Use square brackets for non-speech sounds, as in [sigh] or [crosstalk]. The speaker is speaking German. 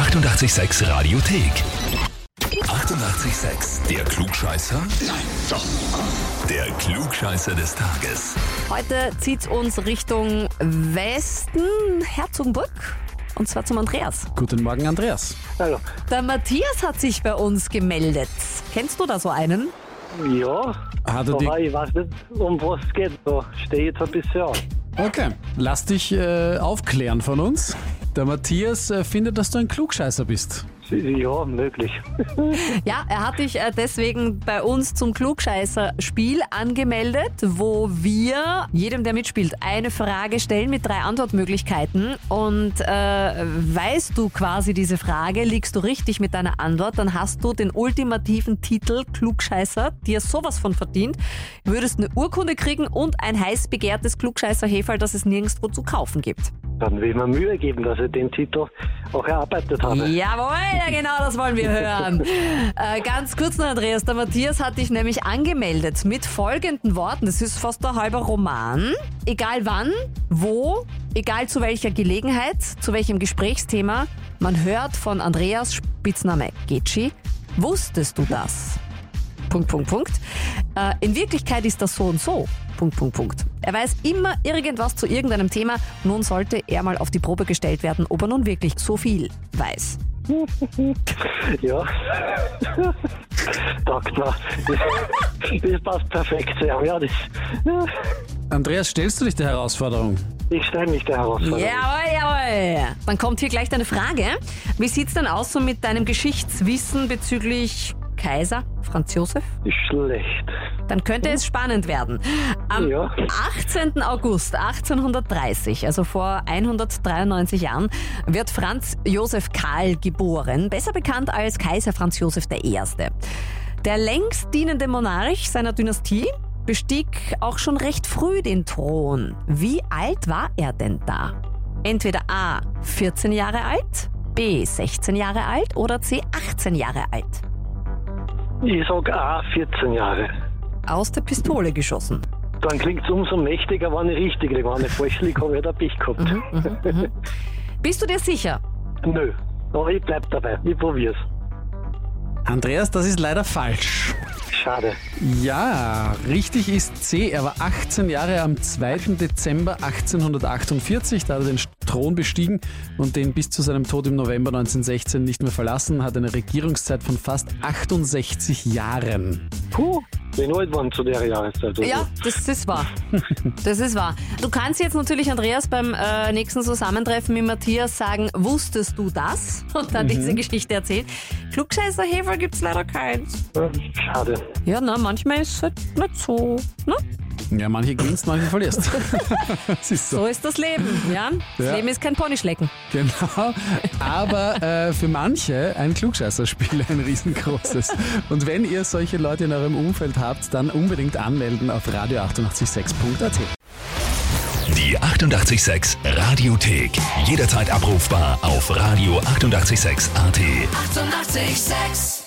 886 Radiothek. 88,6. Der Klugscheißer? Nein, doch. Der Klugscheißer des Tages. Heute zieht uns Richtung Westen, Herzogenburg. Und zwar zum Andreas. Guten Morgen, Andreas. Hallo. Der Matthias hat sich bei uns gemeldet. Kennst du da so einen? Ja, Hat er die... aber ich weiß nicht, um was es geht. Da stehe ich jetzt ein bisschen an. Okay, lass dich äh, aufklären von uns. Der Matthias äh, findet, dass du ein Klugscheißer bist. Ja, möglich. [laughs] Ja, er hat dich äh, deswegen bei uns zum Klugscheißer-Spiel angemeldet, wo wir jedem, der mitspielt, eine Frage stellen mit drei Antwortmöglichkeiten. Und äh, weißt du quasi diese Frage, liegst du richtig mit deiner Antwort, dann hast du den ultimativen Titel Klugscheißer, dir sowas von verdient, würdest eine Urkunde kriegen und ein heiß begehrtes Klugscheißer-Heferl, das es nirgendwo zu kaufen gibt. Dann will ich mir Mühe geben, dass ich den Titel auch erarbeitet habe. Jawohl, ja genau, das wollen wir hören. [laughs] äh, ganz kurz noch, Andreas, der Matthias hat dich nämlich angemeldet mit folgenden Worten. Das ist fast ein halber Roman. Egal wann, wo, egal zu welcher Gelegenheit, zu welchem Gesprächsthema, man hört von Andreas Spitzname Getschi. Wusstest du das? Punkt, Punkt, Punkt. Äh, in Wirklichkeit ist das so und so. Punkt, Punkt, Punkt. Er weiß immer irgendwas zu irgendeinem Thema. Nun sollte er mal auf die Probe gestellt werden, ob er nun wirklich so viel weiß. [laughs] Ja. Mir. Das, das passt perfekt. Ja, ja, das, ja. Andreas, stellst du dich der Herausforderung? Ich stelle mich der Herausforderung. Jawohl, jawohl. Dann kommt hier gleich deine Frage. Wie sieht's denn aus so mit deinem Geschichtswissen bezüglich Kaiser Franz Josef? Ist schlecht. Dann könnte es spannend werden. Am Ja. 18. August 1830, also vor 193 Jahren, wird Franz Josef Karl geboren, besser bekannt als Kaiser Franz Josef I. Der längst dienende Monarch seiner Dynastie bestieg auch schon recht früh den Thron. Wie alt war er denn da? Entweder A 14 Jahre alt, B 16 Jahre alt oder C 18 Jahre alt. Ich sag A, 14 Jahre. Aus der Pistole geschossen. Dann klingt es umso mächtiger, wenn ich richtig liege. Wenn ich falsch liege, habe ich halt Pech gehabt. Mhm. Bist du dir sicher? Nö. Aber ich bleib dabei. Ich probier's. Andreas, das ist leider falsch. Schade. Ja, richtig ist C. Er war 18 Jahre am 2. Dezember 1848. Da hat er den Thron bestiegen und den bis zu seinem Tod im November 1916 nicht mehr verlassen. Hat eine Regierungszeit von fast 68 Jahren. Puh. Bin alt geworden zu der Jahreszeit. oder? Ja, das ist wahr. Das ist wahr. Du kannst jetzt natürlich, Andreas, beim äh, nächsten Zusammentreffen mit Matthias sagen, wusstest du das? Und dann diese Geschichte erzählen. Klugscheißer Hefer gibt's leider keins. Schade. Ja, na, manchmal ist es halt nicht so. Ne? Ja, manche gewinnst, manche verlierst. [laughs] ist so. So ist das Leben, ja? Das Ja. Leben ist kein Ponyschlecken. Genau. Aber äh, für manche ein Klugscheißerspiel, ein riesengroßes. Und wenn ihr solche Leute in eurem Umfeld habt, dann unbedingt anmelden auf radio886.at. Die 88,6 Radiothek. Jederzeit abrufbar auf radio886.at. 88,6. Eighty-eight, sex.